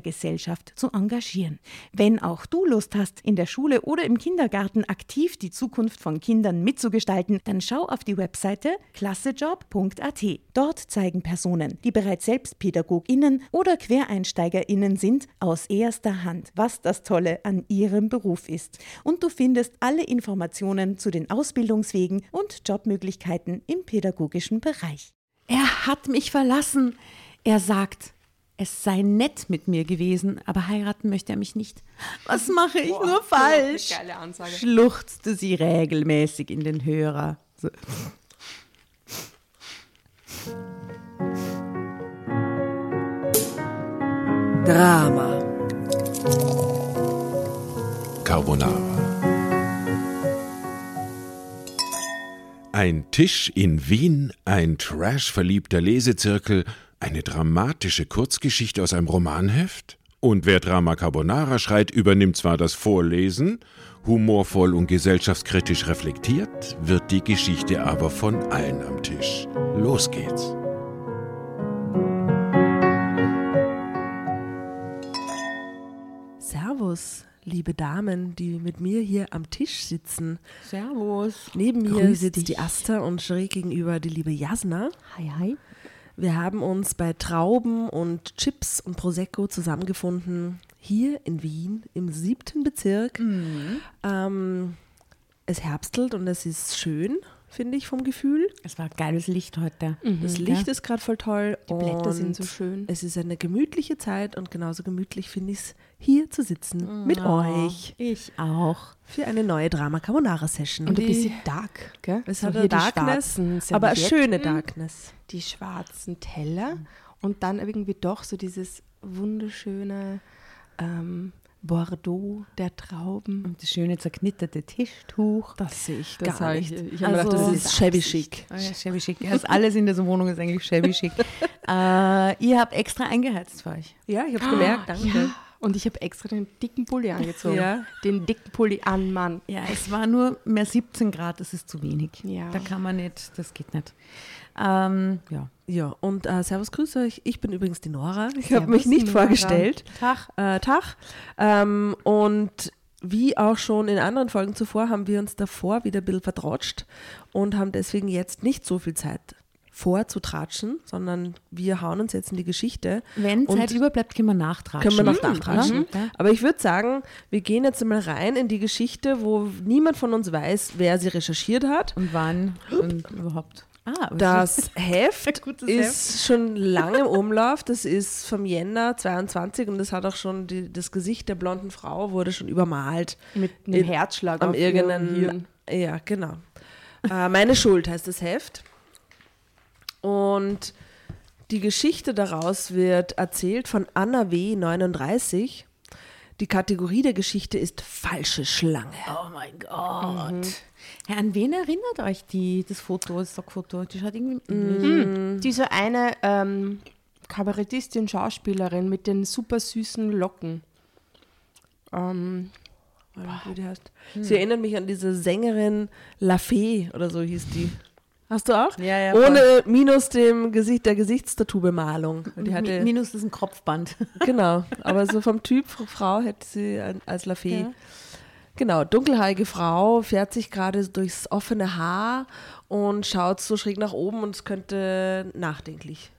Gesellschaft zu engagieren. Wenn auch du Lust hast, in der Schule oder im Kindergarten aktiv die Zukunft von Kindern mitzugestalten, dann schau auf die Webseite klassejob.at. Dort zeigen Personen, die bereits selbst PädagogInnen oder QuereinsteigerInnen sind, aus erster Hand, was das Tolle an ihrem Beruf ist. Und du findest alle Informationen zu den Ausbildungswegen und Jobmöglichkeiten im pädagogischen Bereich. Er hat mich verlassen. Er sagt, es sei nett mit mir gewesen, aber heiraten möchte er mich nicht. Was mache ich Boah, nur falsch? geile Ansage. Schluchzte sie regelmäßig in den Hörer. So. Drama. Carbonara. Ein Tisch in Wien, ein trashverliebter Lesezirkel, eine dramatische Kurzgeschichte aus einem Romanheft? Und wer Drama Carbonara schreit, übernimmt zwar das Vorlesen, humorvoll und gesellschaftskritisch reflektiert, wird die Geschichte aber von allen am Tisch. Los geht's. Servus, liebe Damen, die mit mir hier am Tisch sitzen. Servus. Neben mir Grüß sitzt dich. die Asta und schräg gegenüber die liebe Jasna. Hi, hi. Wir haben uns bei Trauben und Chips und Prosecco zusammengefunden, hier in Wien im siebten Bezirk. Ähm, es herbstelt und es ist schön, finde ich, vom Gefühl. Es war geiles Licht heute. Das Licht ist gerade voll toll. Die Blätter sind so schön. Es ist eine gemütliche Zeit und genauso gemütlich finde ich es, hier zu sitzen mit Oh, euch Ich auch. für eine neue Drama Carbonara Session. Und ein bisschen dark, gell? es So hat hier die Darkness, aber eine schöne Darkness. Die schwarzen Teller und dann irgendwie doch so dieses wunderschöne ähm, Bordeaux der Trauben. Und das schöne zerknitterte Tischtuch. Das sehe ich Das gar nicht. ich- ich also, gedacht, das das ist shabby chic. Oh ja, shabby chic. Das alles in dieser Wohnung ist eigentlich shabby chic. äh, ihr habt extra eingeheizt für euch. Ja, ich habe gemerkt, danke. Ja. Und ich habe extra den dicken Pulli angezogen. Ja. Den dicken Pulli an, Mann. Ja, es war nur mehr 17 Grad, das ist zu wenig. Ja. Da kann man nicht, das geht nicht. Ähm, ja. Ja, und äh, Servus, grüß euch. Ich bin übrigens die Nora. Ich habe mich nicht Nora. vorgestellt. Tag. Äh, Tag. Ähm, und wie auch schon in anderen Folgen zuvor haben wir uns davor wieder ein bisschen vertratscht und haben deswegen jetzt nicht so viel Zeit vorzutratschen, sondern wir hauen uns jetzt in die Geschichte. Wenn Zeit überbleibt, können wir nachtragen. Können wir noch nachtratschen. Ja. Aber ich würde sagen, wir gehen jetzt mal rein in die Geschichte, wo niemand von uns weiß, wer sie recherchiert hat. Und wann und überhaupt. Ah, Das Heft ist schon lange im Umlauf. Das ist vom Jänner 22 und das hat auch schon die, das Gesicht der blonden Frau wurde schon übermalt. Mit einem In- Herzschlag am auf irgendeinen Hirn. Ja, genau. Äh, Meine Schuld heißt das Heft. Und die Geschichte daraus wird erzählt von Anna W. 39. Die Kategorie der Geschichte ist falsche Schlange. Oh mein Gott. Ja, an wen erinnert euch die, das Foto, das Stockfoto? Die schaut irgendwie. Hm. Diese eine ähm, Kabarettistin, Schauspielerin mit den super süßen Locken. Ähm, Wie die heißt. Sie erinnert mich an diese Sängerin La Fee oder so hieß die. Hast du auch? Ja, ja, Ohne minus dem Gesicht der Gesichtstattoo-Bemalung. Die hatte, Mi- Minus ist ein Kopfband. genau, aber so vom Typ Frau hätte sie als La Fee. Ja. Genau, dunkelhaarige Frau, fährt sich gerade durchs offene Haar und schaut so schräg nach oben und es könnte nachdenklich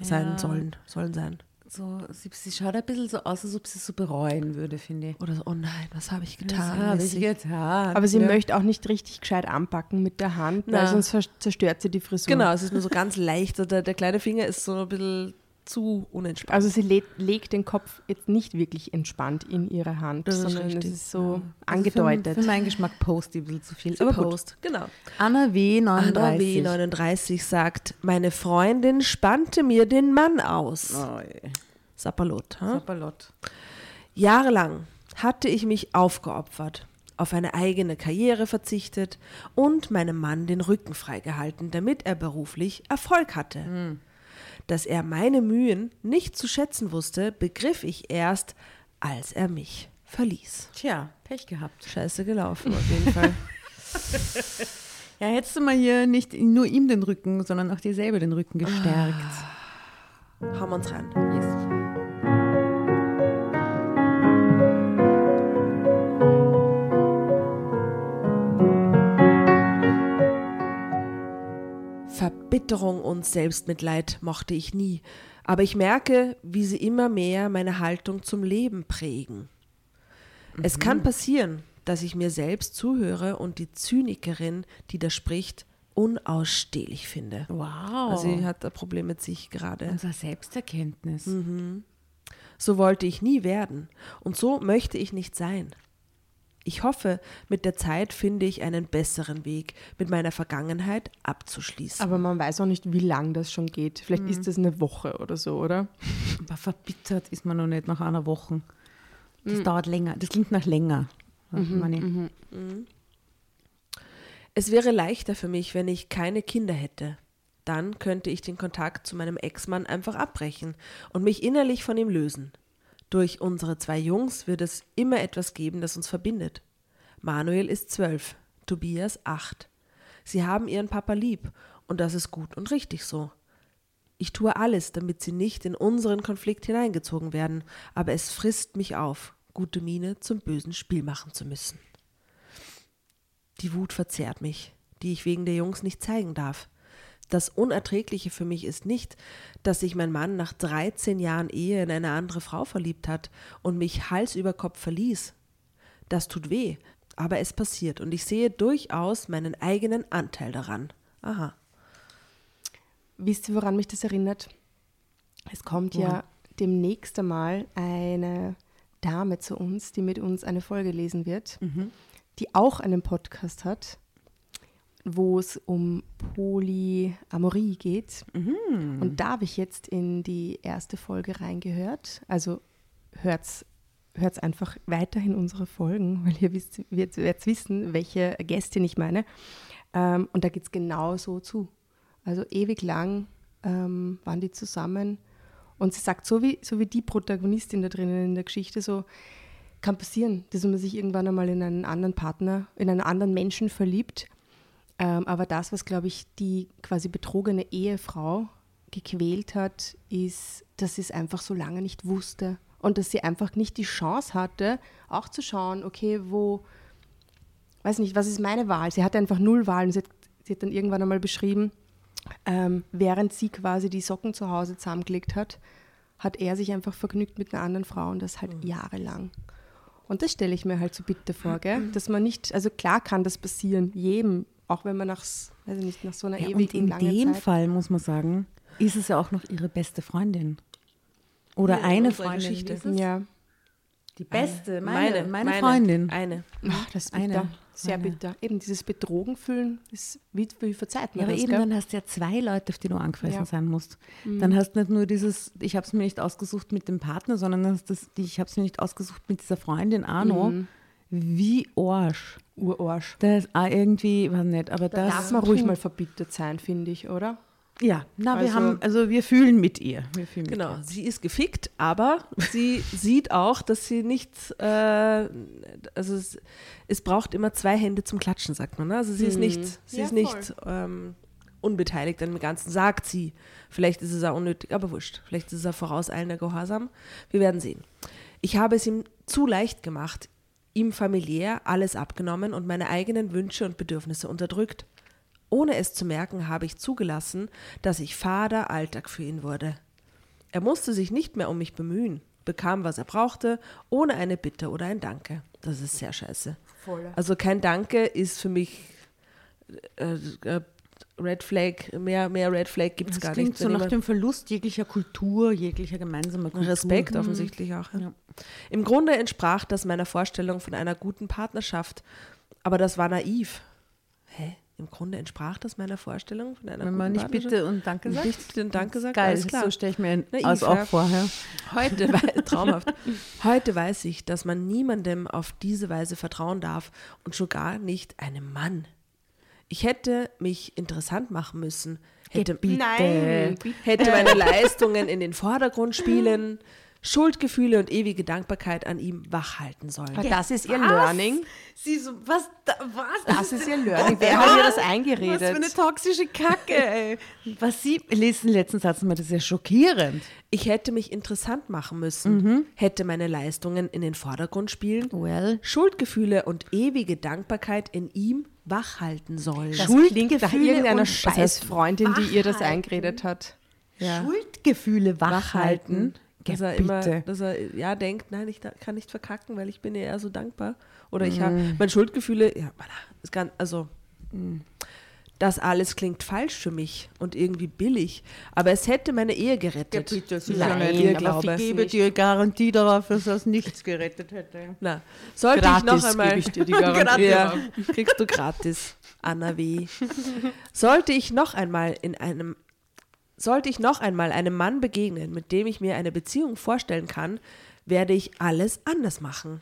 sein Ja. sollen, sollen sein. So, sie, sie schaut ein bisschen so aus, als ob sie es so bereuen würde, finde ich. Oder so, oh nein, was habe ich getan? habe ich getan. aber sie ja. möchte auch nicht richtig gescheit anpacken mit der Hand, Na. weil sonst zerstört sie die Frisur. Genau, es ist nur so ganz leicht. Der, der kleine Finger ist so ein bisschen zu unentspannt. Also sie le legt den Kopf jetzt nicht wirklich entspannt in ihre Hand, Das sondern es ist so Also angedeutet. Für, für meinen Geschmack Post die ein bisschen zu viel. Aber gut. Post, genau. Anna W. 39. Anna W. 39 sagt, meine Freundin spannte mir den Mann aus. Oh, Sapperlot. Hm? Sapperlot. Jahrelang hatte ich mich aufgeopfert, auf eine eigene Karriere verzichtet und meinem Mann den Rücken freigehalten, damit er beruflich Erfolg hatte. Dass er meine Mühen nicht zu schätzen wusste, begriff ich erst, als er mich verließ. Tja, Pech gehabt. Scheiße gelaufen auf jeden Fall. Ja, hättest du mal hier nicht nur ihm den Rücken, sondern auch dir selber den Rücken gestärkt. Hauen wir uns ran. Verbitterung und Selbstmitleid mochte ich nie, aber ich merke, wie sie immer mehr meine Haltung zum Leben prägen. Es kann passieren, dass ich mir selbst zuhöre und die Zynikerin, die da spricht, unausstehlich finde. Wow. Also sie hat ein Problem mit sich gerade. Unser Selbsterkenntnis. So wollte ich nie werden und so möchte ich nicht sein. Ich hoffe, mit der Zeit finde ich einen besseren Weg, mit meiner Vergangenheit abzuschließen. Aber man weiß auch nicht, wie lang das schon geht. Vielleicht ist das eine Woche oder so, oder? Aber verbittert ist man noch nicht nach einer Woche. Das dauert länger. Das klingt nach länger. Meine- Es wäre leichter für mich, wenn ich keine Kinder hätte. Dann könnte ich den Kontakt zu meinem Ex-Mann einfach abbrechen und mich innerlich von ihm lösen. Durch unsere zwei Jungs wird es immer etwas geben, das uns verbindet. Manuel ist zwölf, Tobias acht. Sie haben ihren Papa lieb und das ist gut und richtig so. Ich tue alles, damit sie nicht in unseren Konflikt hineingezogen werden, aber es frisst mich auf, gute Miene zum bösen Spiel machen zu müssen. Die Wut verzehrt mich, die ich wegen der Jungs nicht zeigen darf. Das Unerträgliche für mich ist nicht, dass sich mein Mann nach 13 Jahren Ehe in eine andere Frau verliebt hat und mich Hals über Kopf verließ. Das tut weh, aber es passiert und ich sehe durchaus meinen eigenen Anteil daran. Aha. Wisst ihr, woran mich das erinnert? Es kommt ja demnächst einmal eine Dame zu uns, die mit uns eine Folge lesen wird, die auch einen Podcast hat, wo es um Polyamorie geht. Und da habe ich jetzt in die erste Folge reingehört. Also hört's hört's einfach weiterhin unsere Folgen, weil ihr wisst, werdet wissen, welche Gästin ich meine. Ähm, und da geht es genau so zu. Also ewig lang ähm, waren die zusammen. Und sie sagt, so wie, so wie die Protagonistin da drinnen in der Geschichte, so kann passieren, dass man sich irgendwann einmal in einen anderen Partner, in einen anderen Menschen verliebt. Ähm, aber das, was, glaube ich, die quasi betrogene Ehefrau gequält hat, ist, dass sie es einfach so lange nicht wusste. Und dass sie einfach nicht die Chance hatte, auch zu schauen, okay, wo, weiß nicht, was ist meine Wahl? Sie hatte einfach null Wahlen. Sie hat, sie hat dann irgendwann einmal beschrieben, ähm, während sie quasi die Socken zu Hause zusammengelegt hat, hat er sich einfach vergnügt mit einer anderen Frau und das halt jahrelang. Und das stelle ich mir halt so bitter vor, gell? dass man nicht, also klar kann das passieren, jedem, auch wenn man nach, ich nicht, nach so einer Ja, ewigen und in langen dem Zeit. Fall, muss man sagen, ist es ja auch noch ihre beste Freundin. Oder Ja, eine Freundin. Geschichte. wie ist es? Ja, Die beste, meine, meine, Freundin. Eine. Ach, das ist Eine. bitter, sehr Eine. bitter. Eben dieses Betrogen fühlen, ist, wie, wie verzeiht Ja, man aber das, eben gell? dann hast du ja zwei Leute, auf die du angefressen Ja. sein musst. Dann hast du nicht nur dieses, ich habe es mir nicht ausgesucht mit dem Partner, sondern hast das, ich habe es mir nicht ausgesucht mit dieser Freundin Arno. Wie Arsch. Urarsch. Das ist auch irgendwie, weiß nicht, aber Da das. darf man ruhig mal verbittert sein, finde ich, oder? Ja, na, wir Also- haben, also wir fühlen mit ihr. Wir fühlen mit Genau, ihr. sie ist gefickt, aber sie sieht auch, dass sie nicht, äh, also es, es braucht immer zwei Hände zum Klatschen, sagt man. Ne? Also sie ist nicht, sie Ja, ist nicht ähm, unbeteiligt an dem Ganzen, sagt sie. Vielleicht ist es auch unnötig, aber wurscht. Vielleicht ist es auch vorauseilender Gehorsam. Wir werden sehen. Ich habe es ihm zu leicht gemacht, ihm familiär alles abgenommen und meine eigenen Wünsche und Bedürfnisse unterdrückt. Ohne es zu merken, habe ich zugelassen, dass ich fader Alltag für ihn wurde. Er musste sich nicht mehr um mich bemühen, bekam, was er brauchte, ohne eine Bitte oder ein Danke. Das ist sehr scheiße. Voll. Also kein Danke ist für mich äh, äh, Red Flag, mehr, mehr Red Flag gibt es Das gar klingt nicht. so Wenn nach dem Verlust jeglicher Kultur, jeglicher gemeinsamer Kultur. Respekt Mhm. offensichtlich auch. Ja. Ja. Im Grunde entsprach das meiner Vorstellung von einer guten Partnerschaft, aber das war naiv. Hä? Im Grunde entsprach das meiner Vorstellung von einer Wenn guten man nicht Partnerschaft? bitte und Danke sagt. Nicht bitte und Danke sagt, Geil, klar. so stelle ich mir Naiv, also ja. auch vorher. Heute, traumhaft. Heute weiß ich, dass man niemandem auf diese Weise vertrauen darf und schon gar nicht einem Mann. Ich hätte mich interessant machen müssen, hätte, Nein, hätte meine Leistungen in den Vordergrund spielen, Schuldgefühle und ewige Dankbarkeit an ihm wachhalten sollen. Aber das ist ihr Learning. Sie so, was, da, was? Das ist ihr Learning. Wer hat ihr das Was für eingeredet? eine toxische Kacke, ey. Was Sie lesen, letzten Satz mal, das ist ja schockierend. Ich hätte mich interessant machen müssen, hätte meine Leistungen in den Vordergrund spielen, Well. Schuldgefühle und ewige Dankbarkeit in ihm wachhalten sollen. Das Schuldgefühle klingt nach irgendeiner Scheißfreundin, die ihr das wachhalten? eingeredet hat. Ja. Schuldgefühle wachhalten. Dass Ja, er immer, bitte. dass er ja denkt, nein, ich kann nicht verkacken, weil ich bin ja eher so dankbar. Oder ich habe meine Schuldgefühle, ja, voilà, ist ganz, also das alles klingt falsch für mich und irgendwie billig. Aber es hätte meine Ehe gerettet. das Nein, ihr ihr glaubt glaubt ich gebe nicht. dir Garantie darauf, dass das nichts gerettet hätte. Na, sollte Gratis ich noch einmal, gebe ich dir die Garantie. ja, kriegst du gratis, Anna W. Sollte ich noch einmal in einem, sollte ich noch einmal einem Mann begegnen, mit dem ich mir eine Beziehung vorstellen kann, werde ich alles anders machen.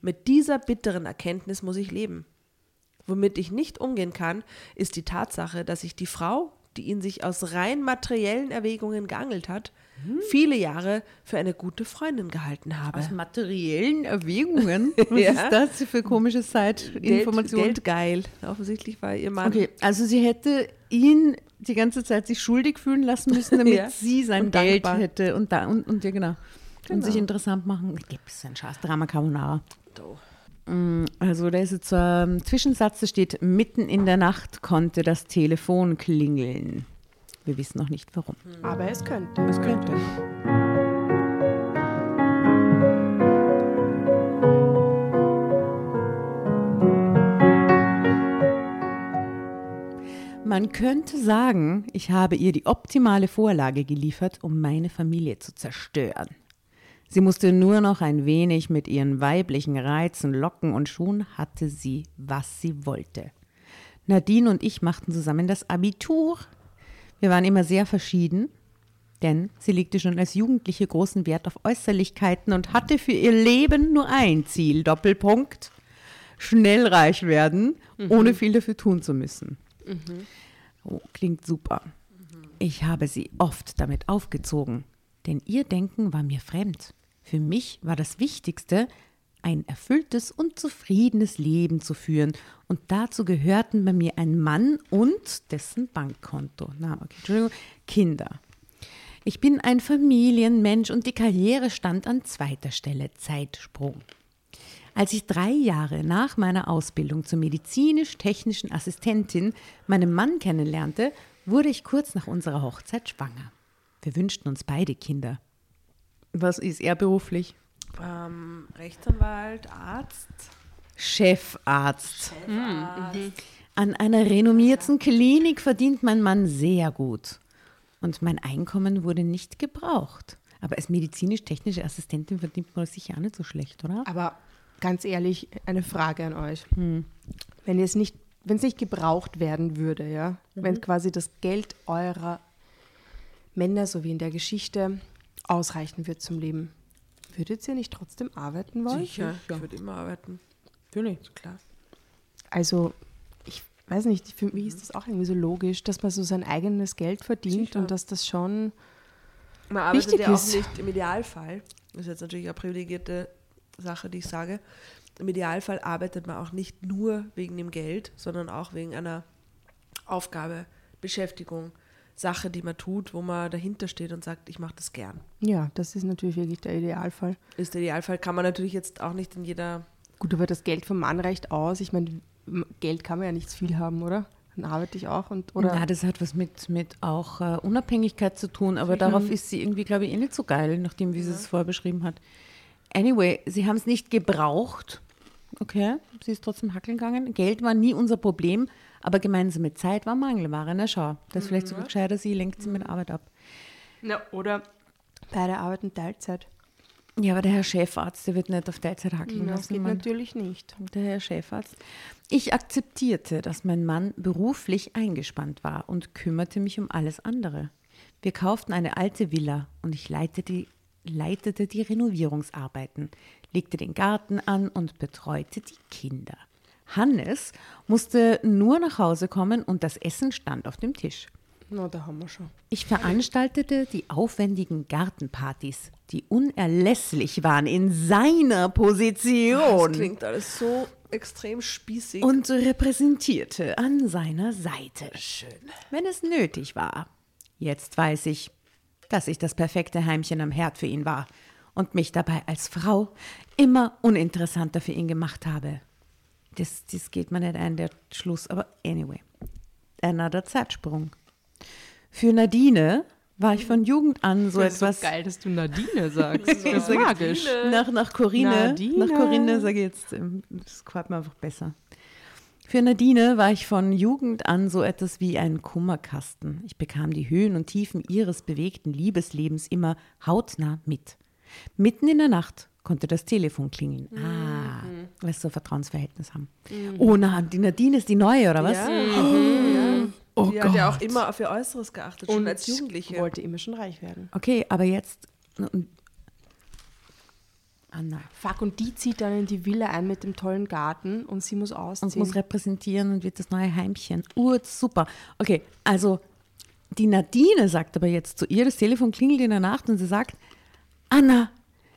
Mit dieser bitteren Erkenntnis muss ich leben. Womit ich nicht umgehen kann, ist die Tatsache, dass ich die Frau, die ihn sich aus rein materiellen Erwägungen geangelt hat, viele Jahre für eine gute Freundin gehalten habe. Aus materiellen Erwägungen? Was Ja. ist das für komische Zeitinformation? Geld, geldgeil. Offensichtlich war ihr Mann. Okay, also sie hätte ihn die ganze Zeit sich schuldig fühlen lassen müssen, damit Ja. sie sein Und Geld dankbar. hätte und da und, und ja genau. Und Genau. sich interessant machen. Gibt es ein Scheiß Drama Carbonara. So. Mm, Also da ist jetzt ein Zwischensatz, da steht, mitten in der Nacht konnte das Telefon klingeln. Wir wissen noch nicht warum. Aber es könnte. Es könnte. Man könnte sagen, ich habe ihr die optimale Vorlage geliefert, um meine Familie zu zerstören. Sie musste nur noch ein wenig mit ihren weiblichen Reizen locken und schon hatte sie, was sie wollte. Nadine und ich machten zusammen das Abitur. Wir waren immer sehr verschieden, denn sie legte schon als Jugendliche großen Wert auf Äußerlichkeiten und hatte für ihr Leben nur ein Ziel, Doppelpunkt, schnell reich werden, ohne viel dafür tun zu müssen. Oh, klingt super. Ich habe sie oft damit aufgezogen, denn ihr Denken war mir fremd. Für mich war das Wichtigste, ein erfülltes und zufriedenes Leben zu führen. Und dazu gehörten bei mir ein Mann und dessen Bankkonto. Na, okay, Entschuldigung, Kinder. Ich bin ein Familienmensch und die Karriere stand an zweiter Stelle. Zeitsprung. Als ich drei Jahre nach meiner Ausbildung zur medizinisch-technischen Assistentin meinen Mann kennenlernte, wurde ich kurz nach unserer Hochzeit schwanger. Wir wünschten uns beide Kinder. Was ist er beruflich? Ähm, Rechtsanwalt, Arzt. Chefarzt. An einer renommierten Klinik verdient mein Mann sehr gut. Und mein Einkommen wurde nicht gebraucht. Aber als medizinisch-technische Assistentin verdient man das sicher auch nicht so schlecht, oder? Aber ganz ehrlich, eine Frage an euch. Wenn ihr es nicht, wenn es nicht gebraucht werden würde, ja, wenn quasi das Geld eurer Männer, so wie in der Geschichte, ausreichen wird zum Leben, würdet ihr nicht trotzdem arbeiten wollen? Sicher, ich würde immer arbeiten. Natürlich. Klar. Also, ich weiß nicht, für mich ist das auch irgendwie so logisch, dass man so sein eigenes Geld verdient Sicher. und dass das schon. Man arbeitet Wichtig ja auch ist- nicht im Idealfall. Das ist jetzt natürlich eine privilegierte Sache, die ich sage. Im Idealfall arbeitet man auch nicht nur wegen dem Geld, sondern auch wegen einer Aufgabe, Beschäftigung, Sache, die man tut, wo man dahinter steht und sagt, ich mache das gern. Ja, das ist natürlich wirklich der Idealfall. Ist der Idealfall, kann man natürlich jetzt auch nicht in jeder Gut, aber das Geld vom Mann reicht aus. Ich meine, Geld kann man ja nicht viel haben, oder? Dann arbeite ich auch und oder. Ja, das hat was mit, mit auch äh, Unabhängigkeit zu tun, aber darauf ist sie irgendwie, glaube ich, eh nicht so geil, nachdem wie sie es vorher beschrieben hat. Anyway, sie haben es nicht gebraucht, Okay, sie ist trotzdem hackeln gegangen. Geld war nie unser Problem, aber gemeinsame Zeit war Mangelware. Na schau, das ist vielleicht sogar gescheiter, sie lenkt sie mit Arbeit ab. Ja, oder beide arbeiten Teilzeit. Ja, aber der Herr Chefarzt, der wird nicht auf Teilzeit hackeln Das lassen. geht Mann. natürlich nicht. Der Herr Chefarzt. Ich akzeptierte, dass mein Mann beruflich eingespannt war und kümmerte mich um alles andere. Wir kauften eine alte Villa und ich leitete leitete die Renovierungsarbeiten, legte den Garten an und betreute die Kinder. Hannes musste nur nach Hause kommen und das Essen stand auf dem Tisch. Na, da haben wir schon. Ich veranstaltete die aufwendigen Gartenpartys, die unerlässlich waren in seiner Position Das klingt alles so extrem spießig. und repräsentierte an seiner Seite. Schön. Wenn es nötig war. Jetzt weiß ich, dass ich das perfekte Heimchen am Herd für ihn war und mich dabei als Frau immer uninteressanter für ihn gemacht habe. Das, das geht mir nicht ein, der Schluss, aber anyway. Another Zeitsprung. Für Nadine war ich von Jugend an so Das ist etwas. so geil, dass du Nadine sagst. Das ist magisch. Nach, nach Corinne, Nadine. nach Corinne sage ich jetzt, ähm, das gefällt mir einfach besser. Für Nadine war ich von Jugend an so etwas wie ein Kummerkasten. Ich bekam die Höhen und Tiefen ihres bewegten Liebeslebens immer hautnah mit. Mitten in der Nacht konnte das Telefon klingeln. Ah, weil sie so ein Vertrauensverhältnis haben. Oh na, die Nadine ist die neue, oder was? ja. ja. Oh Die hat ja auch immer auf ihr Äußeres geachtet, schon Und als Jugendliche. wollte immer schon reich werden. Okay, aber jetzt. Anna. Fuck, und die zieht dann in die Villa ein mit dem tollen Garten und sie muss und ausziehen. muss repräsentieren und wird das neue Heimchen. Ur, super. Okay, also die Nadine sagt aber jetzt zu ihr, das Telefon klingelt in der Nacht und sie sagt, Anna,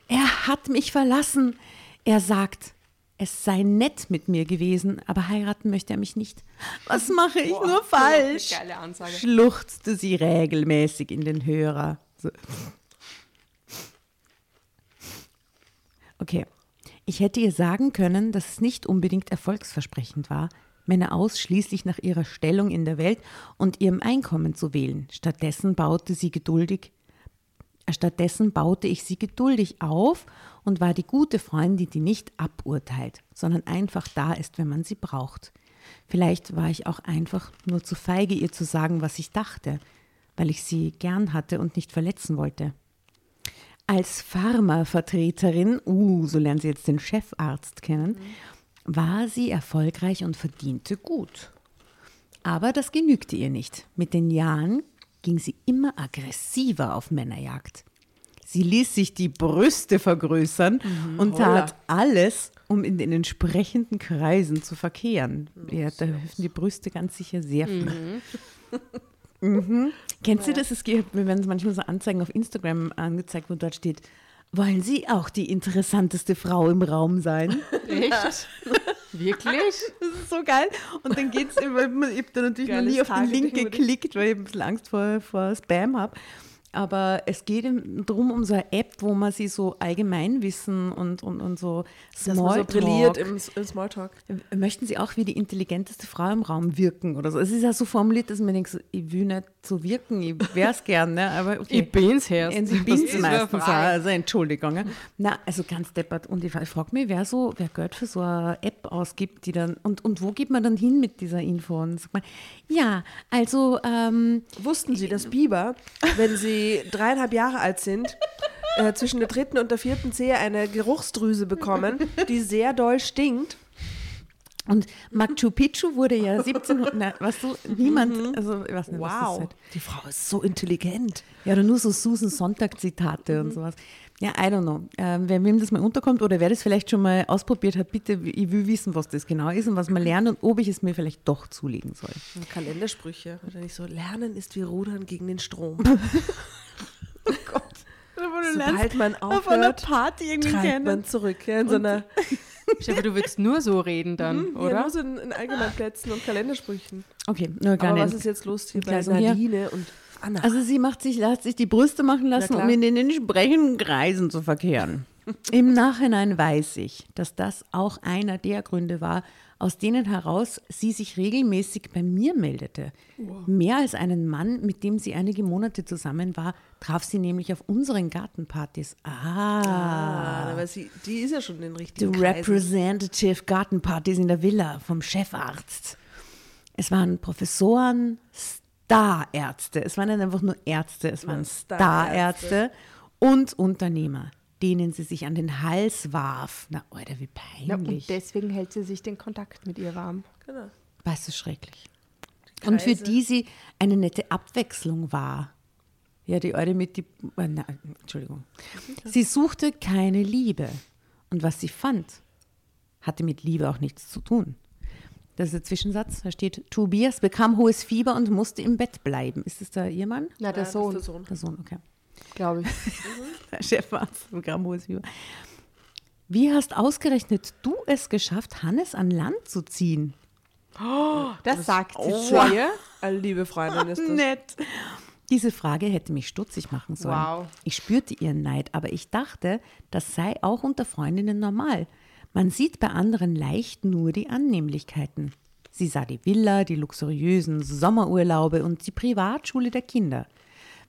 er hat mich verlassen. Er sagt, es sei nett mit mir gewesen, aber heiraten möchte er mich nicht. Was mache ich Boah, nur falsch? Schluchzte sie regelmäßig in den Hörer. So. Okay. Ich hätte ihr sagen können, dass es nicht unbedingt erfolgsversprechend war, Männer ausschließlich nach ihrer Stellung in der Welt und ihrem Einkommen zu wählen. Stattdessen baute sie geduldig Stattdessen baute ich sie geduldig auf und war die gute Freundin, die nicht aburteilt, sondern einfach da ist, wenn man sie braucht. Vielleicht war ich auch einfach nur zu feige, ihr zu sagen, was ich dachte, weil ich sie gern hatte und nicht verletzen wollte. Als Pharmavertreterin, uh, so lernen Sie jetzt den Chefarzt kennen, war sie erfolgreich und verdiente gut. Aber das genügte ihr nicht. Mit den Jahren ging sie immer aggressiver auf Männerjagd. Sie ließ sich die Brüste vergrößern und tat alles, um in den entsprechenden Kreisen zu verkehren. Ja, da helfen die Brüste ganz sicher sehr viel. Mhm. Kennst du das? Es gibt, mir werden manchmal so Anzeigen auf Instagram angezeigt, wo dort steht, wollen Sie auch die interessanteste Frau im Raum sein? Echt? Wirklich? Das ist so geil. Und dann geht es, ich habe da natürlich noch Geiles nie auf den Link geklickt, weil ich ein bisschen Angst vor, vor Spam habe. Aber es geht darum, um so eine App, wo man sich so Allgemeinwissen und, und, und so Dass man so Smalltalk brilliert im, im Smalltalk. möchten Sie auch wie die intelligenteste Frau im Raum wirken oder so. Es ist ja so formuliert, dass man denkt, so, ich will nicht so wirken, ich wäre es gern, ne? aber okay. Ich bin's erst. Und ich bin's ist meistens auch, also Entschuldigung. ja. Na, also ganz deppert. Und ich, ich frage mich, wer so, wer Geld für so eine App ausgibt, die dann, und, und wo geht man dann hin mit dieser Info? Und sagt man, ja, also, ähm, Wussten Sie, dass Biber, wenn sie dreieinhalb Jahre alt sind, äh, zwischen der dritten und der vierten Zehe eine Geruchsdrüse bekommen, die sehr doll stinkt? und Machu Picchu wurde ja 1700, na, weißt du, niemand, also, ich weiß nicht, was das Wow, halt. die Frau ist so intelligent. Ja, oder nur so Susan Sonntag-Zitate und sowas. Ja, I don't know. Ähm, wer wem das mal unterkommt oder wer das vielleicht schon mal ausprobiert hat, bitte, ich will wissen, was das genau ist und was man lernt und ob ich es mir vielleicht doch zulegen soll. Kalendersprüche. Oder nicht so, Lernen ist wie Rudern gegen den Strom. Sobald man auf einer aufhört, Party irgendwie treibt kennen. man zurück. Ja, in so einer, Aber du würdest nur so reden dann, ja, oder? nur so in, in Allgemeinplätzen und Kalendersprüchen. Okay, nur gar Aber nicht. was ist jetzt los hier bei. Nadine und Anna? Also sie macht sich, lässt sich die Brüste machen lassen, um in den entsprechenden Kreisen zu verkehren. Im Nachhinein weiß ich, dass das auch einer der Gründe war, aus denen heraus sie sich regelmäßig bei mir meldete. Mehr als einen Mann, mit dem sie einige Monate zusammen war, traf sie nämlich auf unseren Gartenpartys. Ah, Ah, aber sie, die ist ja schon in den the richtigen Kreisen. Representative Gartenpartys in der Villa vom Chefarzt. Es waren Professoren, Starärzte. Es waren nicht einfach nur Ärzte, es waren Starärzte. Und Unternehmer, denen sie sich an den Hals warf. Na, Alter, wie Ja, und peinlich. deswegen hält sie sich den Kontakt mit ihr warm. Genau. Weißt du, schrecklich. Und für die sie eine nette Abwechslung war. Ja, die Eure mit die. Äh, nein, Entschuldigung. Sie suchte keine Liebe. Und was sie fand, hatte mit Liebe auch nichts zu tun. Das ist der Zwischensatz. Da steht: Tobias bekam hohes Fieber und musste im Bett bleiben. Ist das der Ihr Mann? Na, der das ist Sohn, der Sohn. Der Sohn, okay. glaube ich. Der Chefarzt bekam hohes Fieber. Wie hast ausgerechnet du es geschafft, Hannes an Land zu ziehen? Das sagt sie Oh. Eine liebe Freundin ist das. Nett. Diese Frage hätte mich stutzig machen sollen. Wow. Ich spürte ihren Neid, aber ich dachte, das sei auch unter Freundinnen normal. Man sieht bei anderen leicht nur die Annehmlichkeiten. Sie sah die Villa, die luxuriösen Sommerurlaube und die Privatschule der Kinder.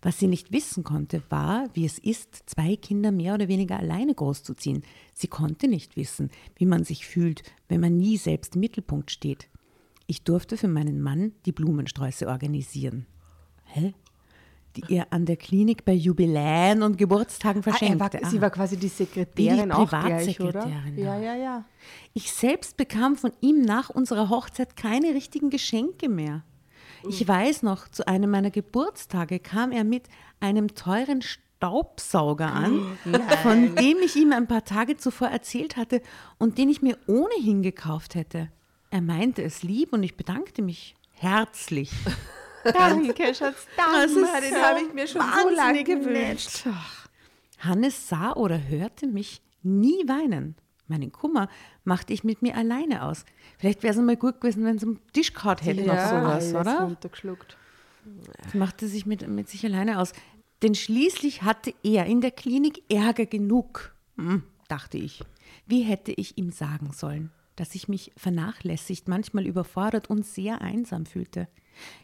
Was sie nicht wissen konnte, war, wie es ist, zwei Kinder mehr oder weniger alleine großzuziehen. Sie konnte nicht wissen, wie man sich fühlt, wenn man nie selbst im Mittelpunkt steht. Ich durfte für meinen Mann die Blumensträuße organisieren. Hä? Die er an der Klinik bei Jubiläen und Geburtstagen Ah, er verschenkte. war, sie Ah. war quasi die Sekretärin auch gleich, oder? Privatsekretärin, Ja, ja. ja. Ich selbst bekam von ihm nach unserer Hochzeit keine richtigen Geschenke mehr. Ich weiß noch, zu einem meiner Geburtstage kam er mit einem teuren Staubsauger an, von dem ich ihm ein paar Tage zuvor erzählt hatte und den ich mir ohnehin gekauft hätte. Er meinte es lieb und ich bedankte mich herzlich. Danke, Schatz. Danke. Den habe ich mir schon so lange gewünscht. Hannes sah oder hörte mich nie weinen. Meinen Kummer machte ich mit mir alleine aus. Vielleicht wäre es mal gut gewesen, wenn sie am Tisch gehauen hätten noch sowas, oder? runtergeschluckt. Sie machte sich mit, mit sich alleine aus. Denn schließlich hatte er in der Klinik Ärger genug, hm, dachte ich. Wie hätte ich ihm sagen sollen, dass ich mich vernachlässigt, manchmal überfordert und sehr einsam fühlte?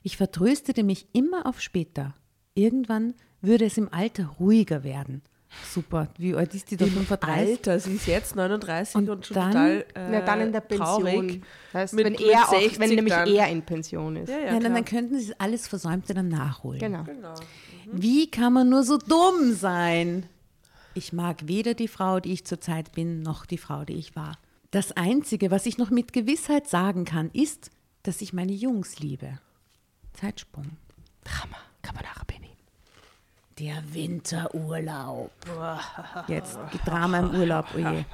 Ich vertröstete mich immer auf später. Irgendwann würde es im Alter ruhiger werden. Super, wie alt ist die da? 35? Alter, sie ist jetzt 39 und, Und schon dann- total äh, Na, dann in der Pension. traurig. Heißt, Mit- wenn, mit er auch, 60 wenn nämlich dann. er in Pension ist. Ja, ja, Ja, dann, dann könnten sie alles Versäumte dann nachholen. Genau. Genau. Wie kann man nur so dumm sein? Ich mag weder die Frau, die ich zurzeit bin, noch die Frau, die ich war. Das Einzige, was ich noch mit Gewissheit sagen kann, ist, dass ich meine Jungs liebe. Zeitsprung. Drama, Carbonara Baby. Der Winterurlaub. Jetzt Drama im Urlaub, oje.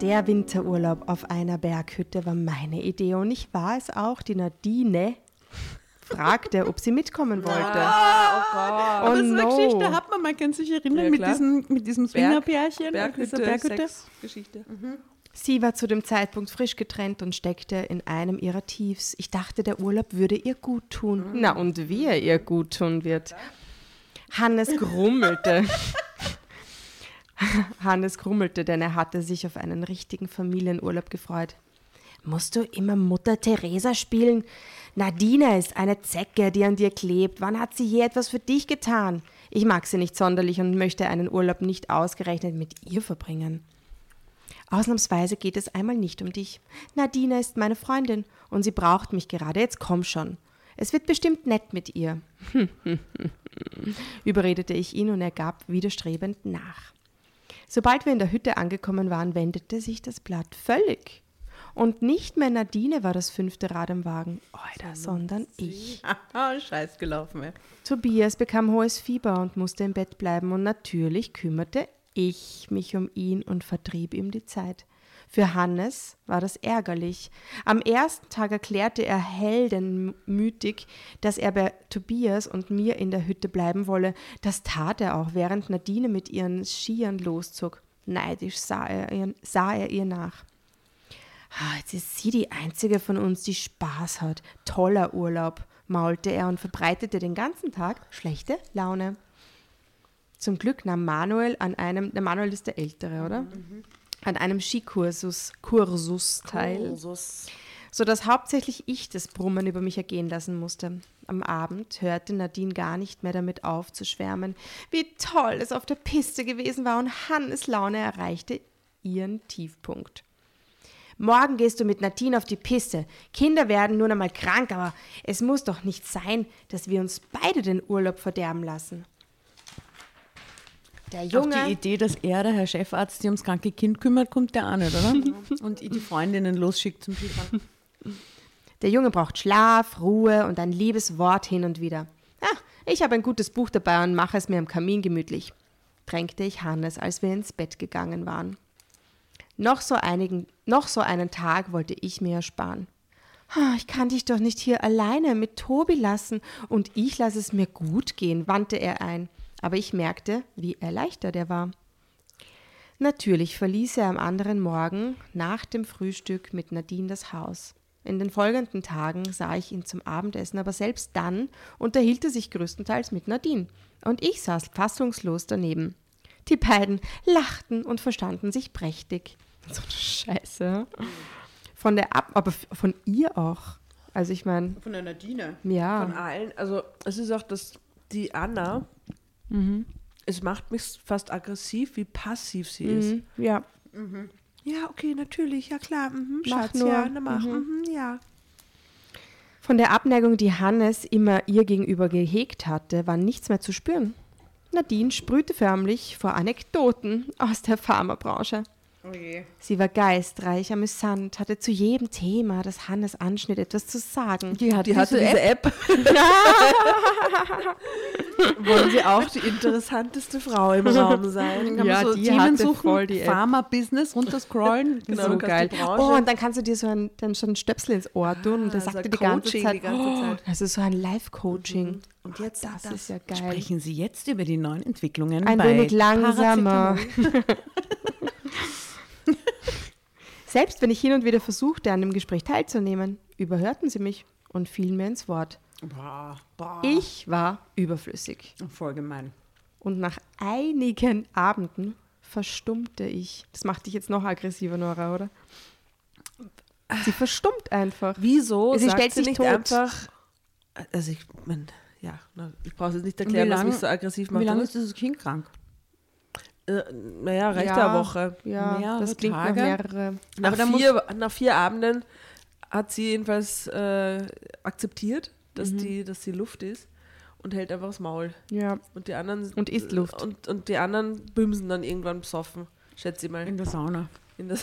Der Winterurlaub auf einer Berghütte war meine Idee und ich war es auch. Die Nadine fragte, ob sie mitkommen wollte. Ah, oh das ist eine no. Geschichte, hat man, man kann sich erinnern, Ja, mit, klar. diesem, mit diesem Swingerpärchen. Berghütte, dieser Berghütte. Sexgeschichte. Sie war zu dem Zeitpunkt frisch getrennt und steckte in einem ihrer Tiefs. Ich dachte, der Urlaub würde ihr gut tun. Na, und wie er ihr gut tun wird. Hannes grummelte. Hannes grummelte, denn er hatte sich auf einen richtigen Familienurlaub gefreut. Musst du immer Mutter Teresa spielen? Nadine ist eine Zecke, die an dir klebt. Wann hat sie je etwas für dich getan? Ich mag sie nicht sonderlich und möchte einen Urlaub nicht ausgerechnet mit ihr verbringen. Ausnahmsweise geht es einmal nicht um dich. Nadine ist meine Freundin und sie braucht mich gerade. Jetzt komm schon. Es wird bestimmt nett mit ihr. Überredete ich ihn und er gab widerstrebend nach. Sobald wir in der Hütte angekommen waren, wendete sich das Blatt völlig. Und nicht mehr Nadine war das fünfte Rad im Wagen, Oida, sondern ich. Scheiß gelaufen, ey. Tobias bekam hohes Fieber und musste im Bett bleiben und natürlich kümmerte ich mich um ihn und vertrieb ihm die Zeit. Für Hannes war das ärgerlich. Am ersten Tag erklärte er heldenmütig, dass er bei Tobias und mir in der Hütte bleiben wolle. Das tat er auch, während Nadine mit ihren Skiern loszog. Neidisch sah er ihr, sah er ihr nach. Ah, jetzt ist sie die einzige von uns, die Spaß hat. Toller Urlaub, maulte er und verbreitete den ganzen Tag schlechte Laune. Zum Glück nahm Manuel an einem, der Manuel ist der Ältere, oder? Mhm. An einem Skikursus Kursus teil, Kursus. sodass hauptsächlich ich das Brummen über mich ergehen lassen musste. Am Abend hörte Nadine gar nicht mehr damit auf zu schwärmen, wie toll es auf der Piste gewesen war und Hannes Laune erreichte ihren Tiefpunkt. Morgen gehst du mit Nadine auf die Piste. Kinder werden nun einmal krank, aber es muss doch nicht sein, dass wir uns beide den Urlaub verderben lassen. Der Junge. Auch die Idee, dass er, der Herr Chefarzt, sich ums kranke Kind kümmert, kommt der auch nicht, oder? und die Freundinnen losschickt zum Skifahren. Der Junge braucht Schlaf, Ruhe und ein liebes Wort hin und wieder. Ah, ich habe ein gutes Buch dabei und mache es mir am Kamin gemütlich, drängte ich Hannes, als wir ins Bett gegangen waren. Noch so, einigen, noch so einen Tag wollte ich mir ersparen. Ich kann dich doch nicht hier alleine mit Tobi lassen und ich lasse es mir gut gehen, wandte er ein aber ich merkte, wie erleichtert er war. Natürlich verließ er am anderen Morgen nach dem Frühstück mit Nadine das Haus. In den folgenden Tagen sah ich ihn zum Abendessen, aber selbst dann unterhielt er sich größtenteils mit Nadine, und ich saß fassungslos daneben. Die beiden lachten und verstanden sich prächtig. So eine Scheiße. Von der Ab, aber von ihr auch. Also ich meine. Von der Nadine. Ja. Von allen. Also es ist auch, dass die Anna Mhm. Es macht mich fast aggressiv, wie passiv sie mhm. ist. Ja. Mhm. Ja, okay, natürlich, ja klar. Mhm, Schatz, nur. ja, na mach, mhm. mhm. ja. Von der Abneigung, die Hannes immer ihr gegenüber gehegt hatte, war nichts mehr zu spüren. Nadine sprühte förmlich vor Anekdoten aus der Pharmabranche. Oh Sie war geistreich, amüsant, hatte zu jedem Thema, das Hannes anschnitt, etwas zu sagen. Die, hat die hatte diese App. App. Wollen Sie auch die interessanteste Frau im Raum sein? Kann ja, so die Themen hatte suchen, voll die App. Pharma-Business runterscrollen. genau, so geil. Oh, und dann kannst du dir so ein, dann schon ein Stöpsel ins Ohr tun und der ah, sagt dir die ganze Zeit. Die ganze Zeit. Oh, also so ein Live-Coaching. Mhm. Und jetzt das, das ist ja geil. Sprechen Sie jetzt über die neuen Entwicklungen Ein wenig langsamer. Selbst wenn ich hin und wieder versuchte, an dem Gespräch teilzunehmen, überhörten sie mich und fielen mir ins Wort. Boah, boah. Ich war überflüssig. Voll gemein. Und nach einigen Abenden verstummte ich. Das macht dich jetzt noch aggressiver, Nora, oder? Sie verstummt einfach. Wieso? Sie stellt sich nicht tot. einfach. Also ich mein, ja, ich brauche es nicht erklären, lang, was mich so aggressiv macht. Wie lange ist dieses Kind krank? Äh, naja, reicht ja, eine Woche. Ja, mehrere das klingt Tage. nach mehrere. Nach vier, nach vier Abenden hat sie jedenfalls äh, akzeptiert, dass, mhm. die, dass die Luft ist und hält einfach das Maul. Ja. Und die anderen. Und isst Luft. Und, und die anderen bümsen dann irgendwann besoffen, schätze ich mal. In der Sauna. In der,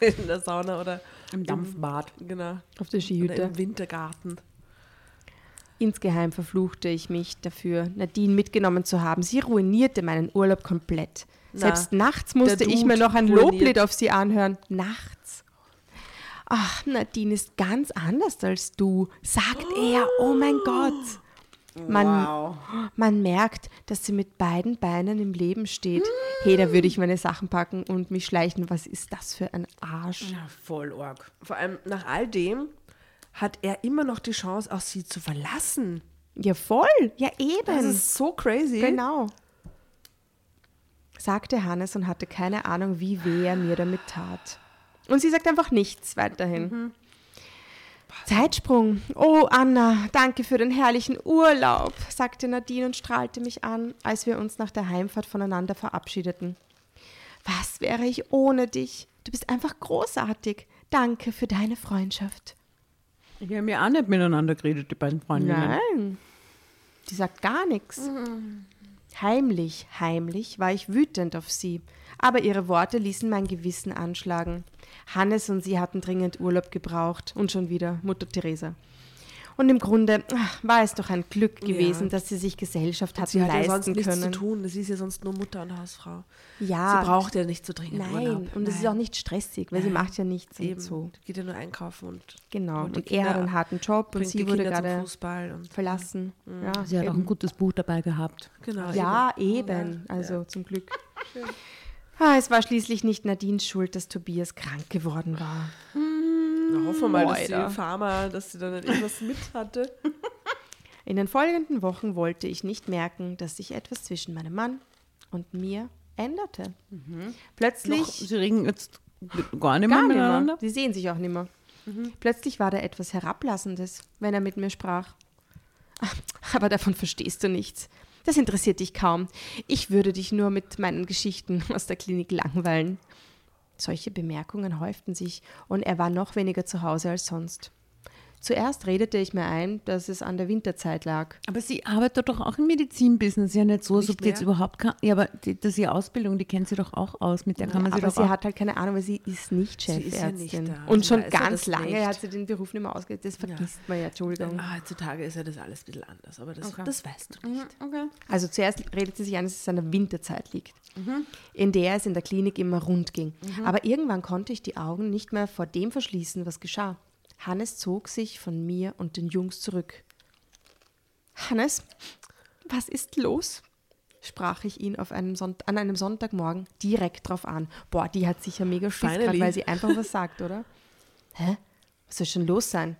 in der Sauna oder im Dampfbad. Im, genau. Auf der Skihütte. Oder im Wintergarten. Insgeheim verfluchte ich mich dafür, Nadine mitgenommen zu haben. Sie ruinierte meinen Urlaub komplett. Na, Selbst nachts musste ich mir noch ein. Loblied auf sie anhören. Nachts. Ach, Nadine ist ganz anders als du, sagt oh. er. Oh mein Gott. Man, man merkt, dass sie mit beiden Beinen im Leben steht. Hey, da würde ich meine Sachen packen und mich schleichen. Was ist das für ein Arsch? Ja, voll arg. Vor allem nach all dem hat er immer noch die Chance, auch sie zu verlassen. Ja, voll. Ja, eben. Das ist so crazy. Genau. Sagte Hannes und hatte keine Ahnung, wie weh er mir damit tat. Und sie sagt einfach nichts weiterhin. Zeitsprung. Oh, Anna, danke für den herrlichen Urlaub, sagte Nadine und strahlte mich an, als wir uns nach der Heimfahrt voneinander verabschiedeten. Was wäre ich ohne dich? Du bist einfach großartig. Danke für deine Freundschaft. Wir haben ja auch nicht miteinander geredet, die beiden Freundinnen. Nein. Die sagt gar nichts. Heimlich, heimlich war ich wütend auf sie, aber ihre Worte ließen mein Gewissen anschlagen. Hannes und sie hatten dringend Urlaub gebraucht und schon wieder Mutter Teresa. Und im Grunde ach, war es doch ein Glück gewesen, Ja. dass sie sich Gesellschaft hatten Sie hat ja sonst leisten nichts können. zu tun. Sie ist ja sonst nur Mutter und Hausfrau. Ja, Sie braucht ja nicht so dringend nein, Urlaub. und es ist auch nicht stressig, weil sie macht ja nichts Eben. und so. Die geht ja nur einkaufen und Genau. Und Und, die er hat einen harten Job und sie wurde gerade Fußball. Und, verlassen. Ja, Sie hat auch eben. ein gutes Buch dabei gehabt. genau, Ja, eben. Also zum Glück. Ah, es war schließlich nicht Nadines Schuld, dass Tobias krank geworden war. Na, hoffen wir mal, dass Alter. die Pharma, dass sie da nicht irgendwas mit hatte. In den folgenden Wochen wollte ich nicht merken, dass sich etwas zwischen meinem Mann und mir änderte. Plötzlich. Noch, sie reden jetzt gar nicht mehr Gar nicht miteinander. mehr. Sie sehen sich auch nicht mehr. Plötzlich war da etwas Herablassendes, wenn er mit mir sprach. Ach, Aber davon verstehst du nichts. Das interessiert dich kaum. Ich würde dich nur mit meinen Geschichten aus der Klinik langweilen. Solche Bemerkungen häuften sich und er war noch weniger zu Hause als sonst. Zuerst redete ich mir ein, dass es an der Winterzeit lag. Aber sie arbeitet doch auch im Medizinbusiness. Ja, nicht so, als ob die jetzt überhaupt kann. Ja, aber die, das ist ihre Ausbildung, die kennt sie doch auch aus. Mit der kann man sie Aber doch sie hat halt keine Ahnung, weil sie ist nicht Sie ist ja nicht Chefärztin. da. Und Sie schon ja ganz lange nicht. hat sie den Beruf nicht mehr ausgeübt. Das vergisst man ja, Entschuldigung. Ah, heutzutage ist ja das alles ein bisschen anders, aber das, das weißt du nicht. Okay. Also zuerst redet sie sich ein, dass es an der Winterzeit liegt, Mhm. in der es in der Klinik immer rund ging. Aber irgendwann konnte ich die Augen nicht mehr vor dem verschließen, was geschah. Hannes zog sich von mir und den Jungs zurück. Hannes, was ist los? sprach ich ihn einem an einem Sonntagmorgen direkt drauf an. Boah, die hat sicher mega Schiss gerade, weil sie einfach was sagt, oder? Hä? Was soll schon los sein?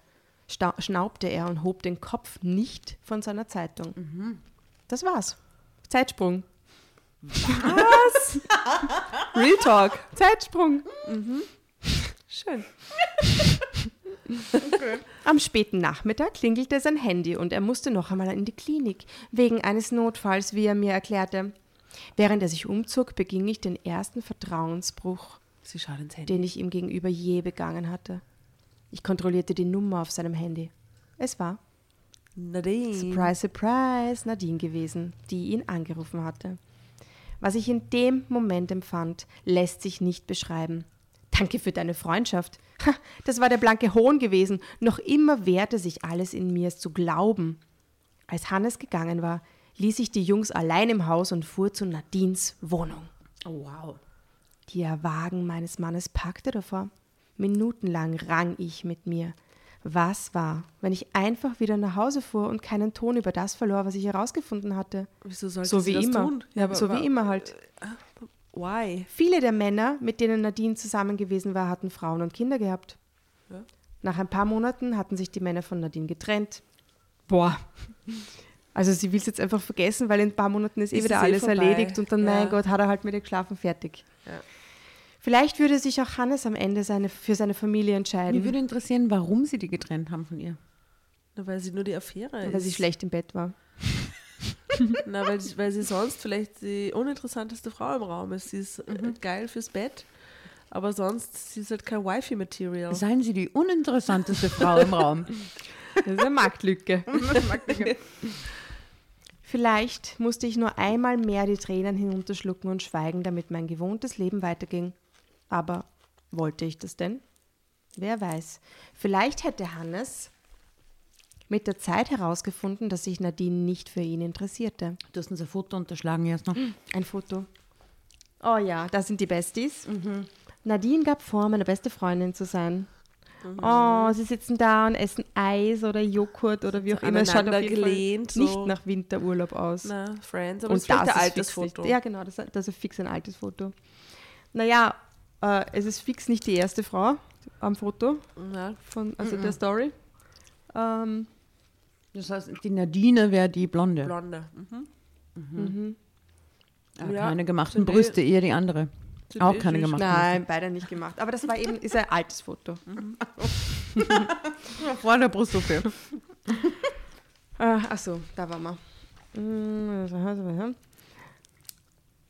Stau schnaubte er und hob den Kopf nicht von seiner Zeitung. Das war's. Zeitsprung. Was? Real Talk. Zeitsprung. Schön. Am späten Nachmittag klingelte sein Handy und er musste noch einmal in die Klinik, wegen eines Notfalls, wie er mir erklärte. Während er sich umzog, beging ich den ersten Vertrauensbruch, den ich ihm gegenüber je begangen hatte. Ich kontrollierte die Nummer auf seinem Handy. Es war, Nadine. surprise, surprise, Nadine gewesen, die ihn angerufen hatte. Was ich in dem Moment empfand, lässt sich nicht beschreiben. Danke für deine Freundschaft. Ha, das war der blanke Hohn gewesen. Noch immer wehrte sich alles in mir, es zu glauben. Als Hannes gegangen war, ließ ich die Jungs allein im Haus und fuhr zu Nadines Wohnung. Oh, wow. Der Wagen meines Mannes packte davor. Minutenlang rang ich mit mir. Was war, wenn ich einfach wieder nach Hause fuhr und keinen Ton über das verlor, was ich herausgefunden hatte? Wieso sollte So wie das immer. tun? Ja, aber so wa- wie immer halt. Why? Viele der Männer, mit denen Nadine zusammen gewesen war, hatten Frauen und Kinder gehabt. Ja. Nach ein paar Monaten hatten sich die Männer von Nadine getrennt. Boah. Also sie will es jetzt einfach vergessen, weil in ein paar Monaten ist, eh Ist wieder eh alles vorbei. erledigt und dann, Ja. mein Gott, hat er halt mit ihr geschlafen, fertig. Ja. Vielleicht würde sich auch Hannes am Ende seine, für seine Familie entscheiden, Mich würde interessieren, warum sie die getrennt haben von ihr. Na, weil sie nur die Affäre ist. weil sie schlecht im Bett war. Na, weil, sie- weil sie sonst vielleicht die uninteressanteste Frau im Raum ist. Sie ist äh, geil fürs Bett, aber sonst sie ist halt kein Wifi-Material. Seien sie die uninteressanteste Frau im Raum. Das ist eine Marktlücke. Vielleicht musste ich nur einmal mehr die Tränen hinunterschlucken und schweigen, damit mein gewohntes Leben weiterging. Aber wollte ich das denn? Wer weiß. Vielleicht hätte Hannes mit der Zeit herausgefunden, dass sich Nadine nicht für ihn interessierte. Du hast uns ein Foto unterschlagen erst noch. Ein Foto. Oh ja, das sind die Besties. Nadine gab vor, meine beste Freundin zu sein. Oh, sie sitzen da und essen Eis oder Joghurt oder wie auch immer. Es schaut auf jeden Fall gelehnt, so. nicht nach Winterurlaub aus. Na, Friends, aber und es ist das ein altes Foto. Nicht. Ja, genau, das, das ist fix ein altes Foto. Naja, äh, es ist fix nicht die erste Frau am Foto, Ja. von, also der Story. Ähm, Das heißt, die Nadine wäre die Blonde. Blonde. Mhm. Ja, Ja. Keine gemachten Brüste, eher die andere. Auch keine gemachten nein, beide nicht gemacht. Aber das war eben ist ein altes Foto. Brüste. Vor der Brust-OP. Äh, achso, da waren wir.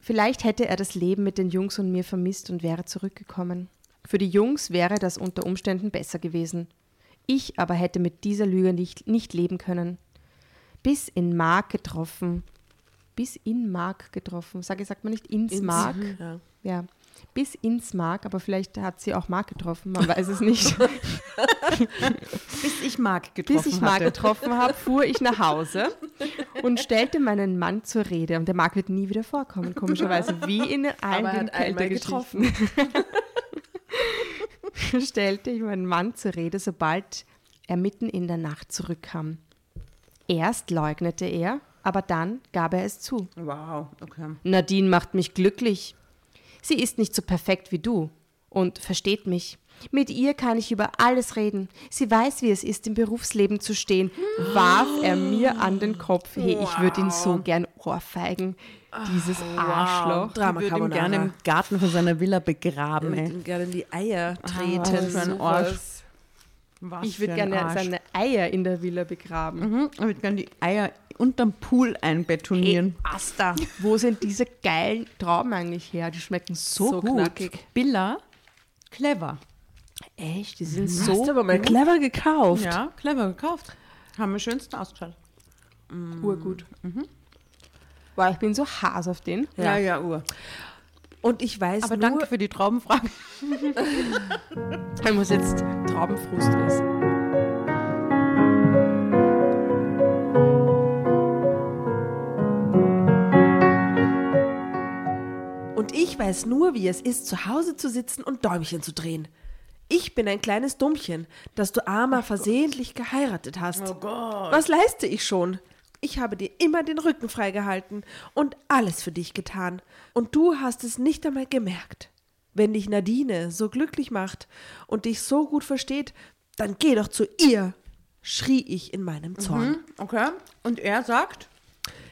Vielleicht hätte er das Leben mit den Jungs und mir vermisst und wäre zurückgekommen. Für die Jungs wäre das unter Umständen besser gewesen. Ich aber hätte mit dieser Lüge nicht, nicht leben können. Bis in Mark getroffen. Bis in Mark getroffen. Sage sagt man nicht ins, Ins- Mark. Ja. Ja. Bis ins Mark, aber vielleicht hat sie auch Mark getroffen, man weiß es nicht. Bis ich Marc getroffen Bis ich Marc hatte. getroffen habe, fuhr ich nach Hause und stellte meinen Mann zur Rede. Und der Marc wird nie wieder vorkommen, komischerweise, wie in allen Aber er den hat einmal Kältegeschichten. stellte ich meinen Mann zur Rede, sobald er mitten in der Nacht zurückkam. Erst leugnete er, aber dann gab er es zu. Wow, okay. Nadine macht mich glücklich. Sie ist nicht so perfekt wie du und versteht mich. Mit ihr kann ich über alles reden. Sie weiß, wie es ist, im Berufsleben zu stehen. Warf er mir an den Kopf. Hey, ich würde ihn so gern ohrfeigen. Dieses Arschloch. Drama Ich würde ihn gerne im Garten von seiner Villa begraben. Und Ey. ihm gerne in die Eier was treten. für ein. Arsch. Was Ich würde gerne Arsch. seine Eier in der Villa begraben. Mhm, ich würde gerne die Eier unterm Pool einbetonieren. Asta, wo sind diese geilen Trauben eigentlich her? Die schmecken so, So gut. knackig. Billa, clever. Echt, die sind So so hast du aber mal clever gekauft. Ja, clever gekauft. Haben wir schönsten ausgeschaut. urgut. Boah, ich bin so Has auf den. Ja. ja, Uhr. Und ich weiß Aber nur, danke für die Traubenfrage. Ich muss jetzt Traubenfrust essen. Und ich weiß nur, wie es ist, zu Hause zu sitzen und Däumchen zu drehen. Ich bin ein kleines Dummchen, das du armer versehentlich geheiratet hast. Oh Gott. Was leiste ich schon? Ich habe dir immer den Rücken freigehalten und alles für dich getan. Und du hast es nicht einmal gemerkt. Wenn dich Nadine so glücklich macht und dich so gut versteht, dann geh doch zu ihr, schrie ich in meinem Zorn. Okay. Und er sagt?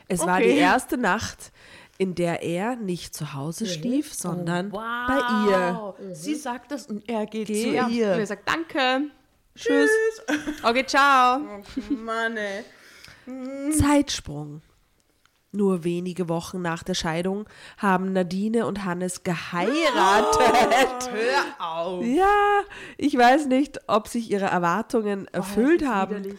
Es war Okay. die erste Nacht, in der er nicht zu Hause schlief, sondern bei ihr. Sie sagt das und er geht Geh. zu. Und ihr. er sagt Danke. Tschüss. Okay, ciao. Mann, ey. Zeitsprung. Nur wenige Wochen nach der Scheidung haben Nadine und Hannes geheiratet. Hör auf. Ja, ich weiß nicht, ob sich ihre Erwartungen erfüllt haben.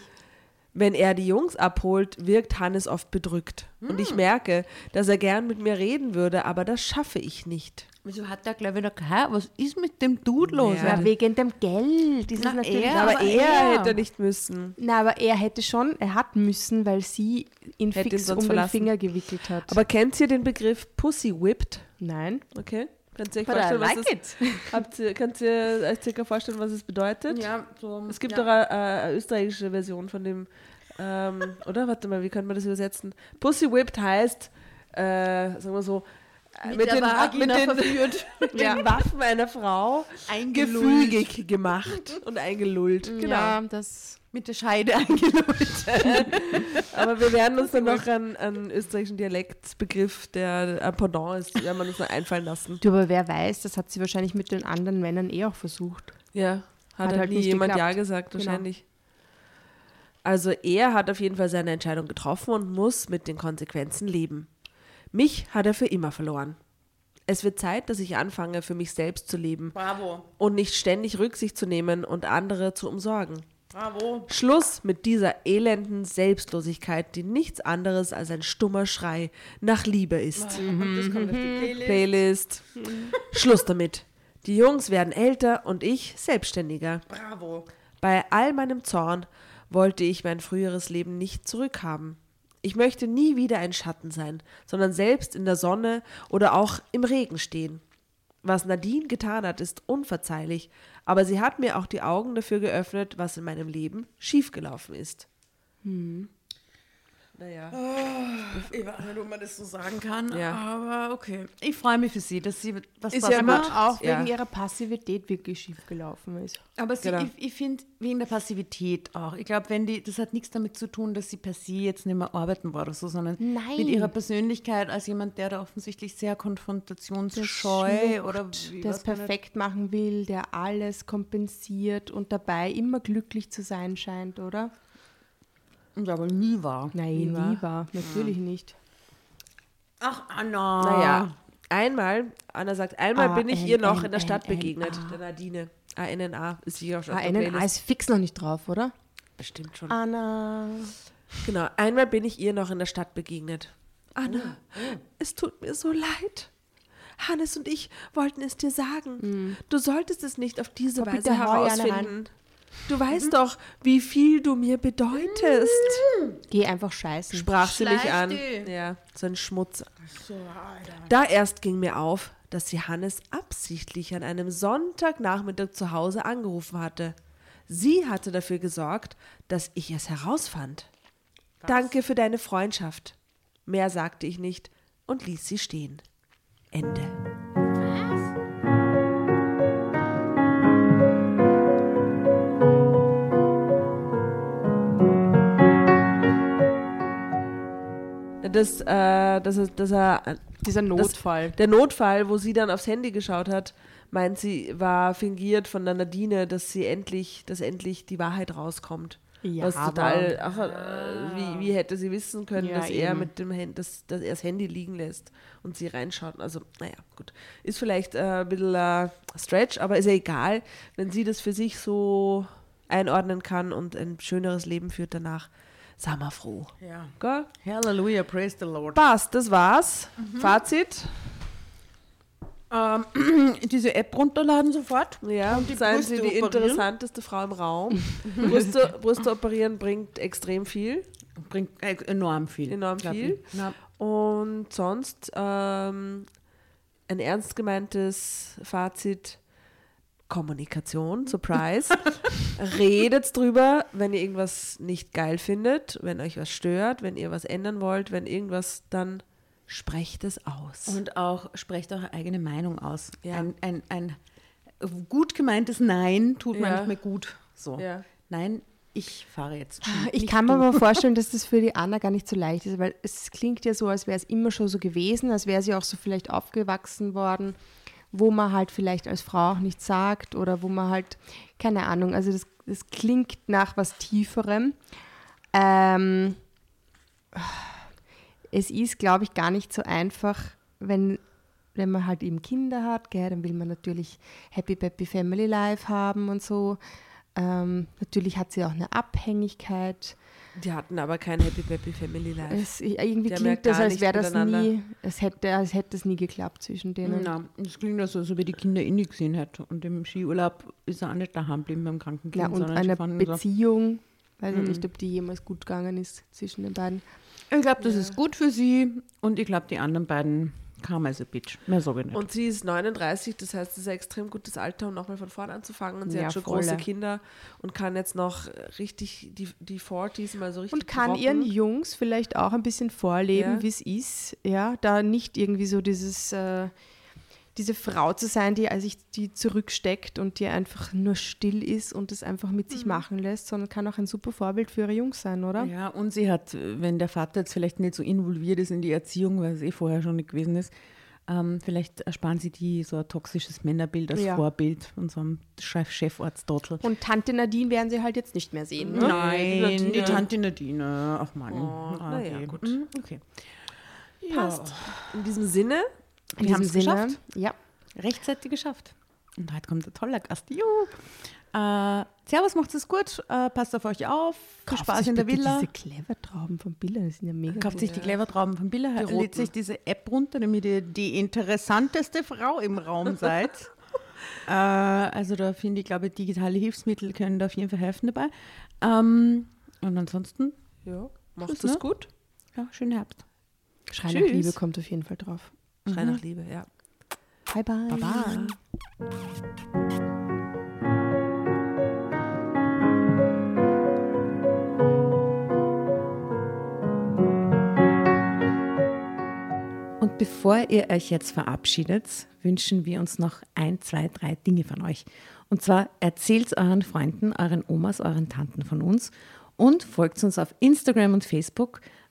Wenn er die Jungs abholt, wirkt Hannes oft bedrückt. Und ich merke, dass er gern mit mir reden würde, aber das schaffe ich nicht. Wieso hat der gleich wieder hä, was ist mit dem Dude los? Ja. Ja, wegen dem Geld. Das Na, ist natürlich er, aber, aber er, er- hätte nicht müssen. Na, aber er hätte schon, er hat müssen, weil sie ihn Hätte ihn fix sonst um verlassen. den Finger gewickelt hat. Aber kennt ihr den Begriff Pussy Whipped? Nein. Okay. Könnt ihr euch But I vorstellen, was like es, habt ihr, könnt ihr euch circa vorstellen, was es bedeutet? Ja, so. Es gibt ja. doch eine, eine österreichische Version von dem, ähm, oder? Warte mal, wie können wir das übersetzen? Pussy Whipped heißt, äh, sagen wir so, äh, Mit der Vagina mit den, mit den Waffen einer Frau gefügig gemacht und eingelullt. Genau. Ja, das. Mit der Scheide eingelullt. Aber wir werden uns dann noch einen, einen österreichischen Dialektbegriff, der ein Pendant ist, werden wir uns noch einfallen lassen. Du, aber wer weiß, das hat sie wahrscheinlich mit den anderen Männern eh auch versucht. Ja, hat, Hat halt halt nie jemand geklappt. Ja gesagt, Genau. wahrscheinlich. Also er hat auf jeden Fall seine Entscheidung getroffen und muss mit den Konsequenzen leben. Mich hat er für immer verloren. Es wird Zeit, dass ich anfange, für mich selbst zu leben Bravo. und nicht ständig Rücksicht zu nehmen und andere zu umsorgen. Bravo. Schluss mit dieser elenden Selbstlosigkeit, die nichts anderes als ein stummer Schrei nach Liebe ist. Das kommt auf die Playlist. Playlist. Schluss damit. Die Jungs werden älter und ich selbstständiger. Bravo. Bei all meinem Zorn wollte ich mein früheres Leben nicht zurückhaben. Ich möchte nie wieder ein Schatten sein, sondern selbst in der Sonne oder auch im Regen stehen. Was Nadine getan hat, ist unverzeihlich, aber sie hat mir auch die Augen dafür geöffnet, was in meinem Leben schiefgelaufen ist. Naja. Ich weiß nicht, ob man das so sagen kann, Ja. aber okay. Ich freue mich für sie, dass sie was Ist was ja macht. gut. auch Ja. wegen ihrer Passivität wirklich schief gelaufen ist. Aber sie, Genau. ich, ich finde, wegen der Passivität auch. Ich glaube, wenn die, das hat nichts damit zu tun, dass sie per se jetzt nicht mehr arbeiten war oder so, sondern Nein. mit ihrer Persönlichkeit als jemand, der da offensichtlich sehr konfrontationsscheu oder wie, der es perfekt machen will, der alles kompensiert und dabei immer glücklich zu sein scheint, oder? Und aber nie war. Nein, Nie war. nie war. Natürlich nicht. Ach, Anna. Naja, einmal, Anna sagt, einmal Ah, bin ich N, ihr noch N, in der Stadt N, begegnet, A. der Nadine. ANNA ist sie auch schon Ah, auf der NNA Playlist. ist fix noch nicht drauf, oder? Bestimmt schon. Anna. Genau, einmal bin ich ihr noch in der Stadt begegnet. Anna, es tut mir so leid. Hannes und ich wollten es dir sagen. Du solltest es nicht auf diese Weise herausfinden. Du weißt doch, wie viel du mir bedeutest, Geh einfach scheißen. sprach sie mich Schleich an. die. Ja, so ein Schmutz. Da erst ging mir auf, dass sie Hannes absichtlich an einem Sonntagnachmittag zu Hause angerufen hatte. Sie hatte dafür gesorgt, dass ich es herausfand. Danke für deine Freundschaft. Mehr sagte ich nicht und ließ sie stehen. Ende. Das, äh, dass er, dass er Dieser Notfall. der Notfall, wo sie dann aufs Handy geschaut hat, meint sie, war fingiert von der Nadine, dass sie endlich, dass endlich die Wahrheit rauskommt. Ja, Was total, ach, äh, wie, wie hätte sie wissen können, Ja, dass er eben. mit dem Handy, dass, dass er das Handy liegen lässt und sie reinschaut. Also, naja, gut. Ist vielleicht äh, ein bisschen äh, Stretch, aber ist ja egal, wenn sie das für sich so einordnen kann und ein schöneres Leben führt danach. Sei mal froh. Ja. Gell? Halleluja, praise the Lord. Passt, das war's. Mhm. Fazit. Ähm, diese App runterladen sofort. Ja, seien Sie die operieren? interessanteste Frau im Raum. Brüste, Brüste operieren bringt extrem viel, Bringt äh, enorm viel. enorm viel. Ja. Und sonst ähm, ein ernst gemeintes Fazit. Kommunikation, Surprise. Redet drüber, wenn ihr irgendwas nicht geil findet, wenn euch was stört, wenn ihr was ändern wollt, wenn irgendwas, dann sprecht es aus. Und auch sprecht eure eigene Meinung aus. Ja. Ein, ein, ein gut gemeintes Nein tut Ja. manchmal gut. So. Ja. Nein, ich fahre jetzt. Ich kann mir aber vorstellen, dass das für die Anna gar nicht so leicht ist, weil es klingt ja so, als wäre es immer schon so gewesen, als wäre sie auch so vielleicht aufgewachsen worden, wo man halt vielleicht als Frau auch nichts sagt oder wo man halt, keine Ahnung, also das, das klingt nach was Tieferem. Ähm, es ist, glaube ich, gar nicht so einfach, wenn, wenn man halt eben Kinder hat, gell, dann will man natürlich Happy Peppy Family Life haben und so. Ähm, natürlich hat sie auch eine Abhängigkeit. Die hatten aber kein Happy Peppy Family Life. Es, irgendwie Die ja klingt das, als wäre das nie, es hätte, als hätte es nie geklappt zwischen denen. Na, das klingt ja so, als ob die Kinder eh nicht gesehen hätte. Und im Skiurlaub ist er auch nicht daheim geblieben beim kranken Kind. Ja, und sondern eine Beziehung, weiß ich Mhm. nicht, ob die jemals gut gegangen ist zwischen den beiden. Ich glaube, das ist gut für sie. Und ich glaube, die anderen beiden kam als a bitch. Mehr sage ich nicht. Und sie ist 39, das heißt, es ist ein extrem gutes Alter, um nochmal von vorne anzufangen. Und sie Ja, hat schon volle. große Kinder und kann jetzt noch richtig die, die 40s mal so richtig Und kann rocken. ihren Jungs vielleicht auch ein bisschen vorleben, Ja. wie es ist, ja, da nicht irgendwie so dieses, äh, diese Frau zu sein, die sich die zurücksteckt und die einfach nur still ist und es einfach mit Mhm. sich machen lässt, sondern kann auch ein super Vorbild für ihre Jungs sein, oder? Ja, und sie hat, wenn der Vater jetzt vielleicht nicht so involviert ist in die Erziehung, weil es eh vorher schon nicht gewesen ist, ähm, vielleicht ersparen sie die so ein toxisches Männerbild als Ja. Vorbild von so einem Chef Chefarztdottel. Und Tante Nadine werden sie halt jetzt nicht mehr sehen. Ne? Nein, Nadine. die Tante Nadine. Ach Mann. Oh, na ja, okay. gut. Mhm, Okay. Passt. In diesem Sinne, In Wir haben's Sinne, geschafft. ja. Rechtzeitig geschafft. Und heute kommt ein toller Gast. Juhu. Äh, servus, macht es gut. Äh, passt auf euch auf. Viel Spaß sich in der Villa. Diese Clever-Trauben von Billa, die sind ja mega Kauft gut. sich die Clevertrauben von Billa, roten. lädt sich diese App runter, damit ihr die interessanteste Frau im Raum seid. äh, also da finde ich, glaube ich, digitale Hilfsmittel können da auf jeden Fall helfen dabei. Ähm, und ansonsten, ja, macht es ne? gut. ja, schönen Herbst. Schrei nach Tschüss. Liebe kommt auf jeden Fall drauf. Schrei nach Liebe, ja. Bye bye. Baba. Und bevor ihr euch jetzt verabschiedet, wünschen wir uns noch ein, zwei, drei Dinge von euch. Und zwar erzählt euren Freunden, euren Omas, euren Tanten von uns und folgt uns auf Instagram und Facebook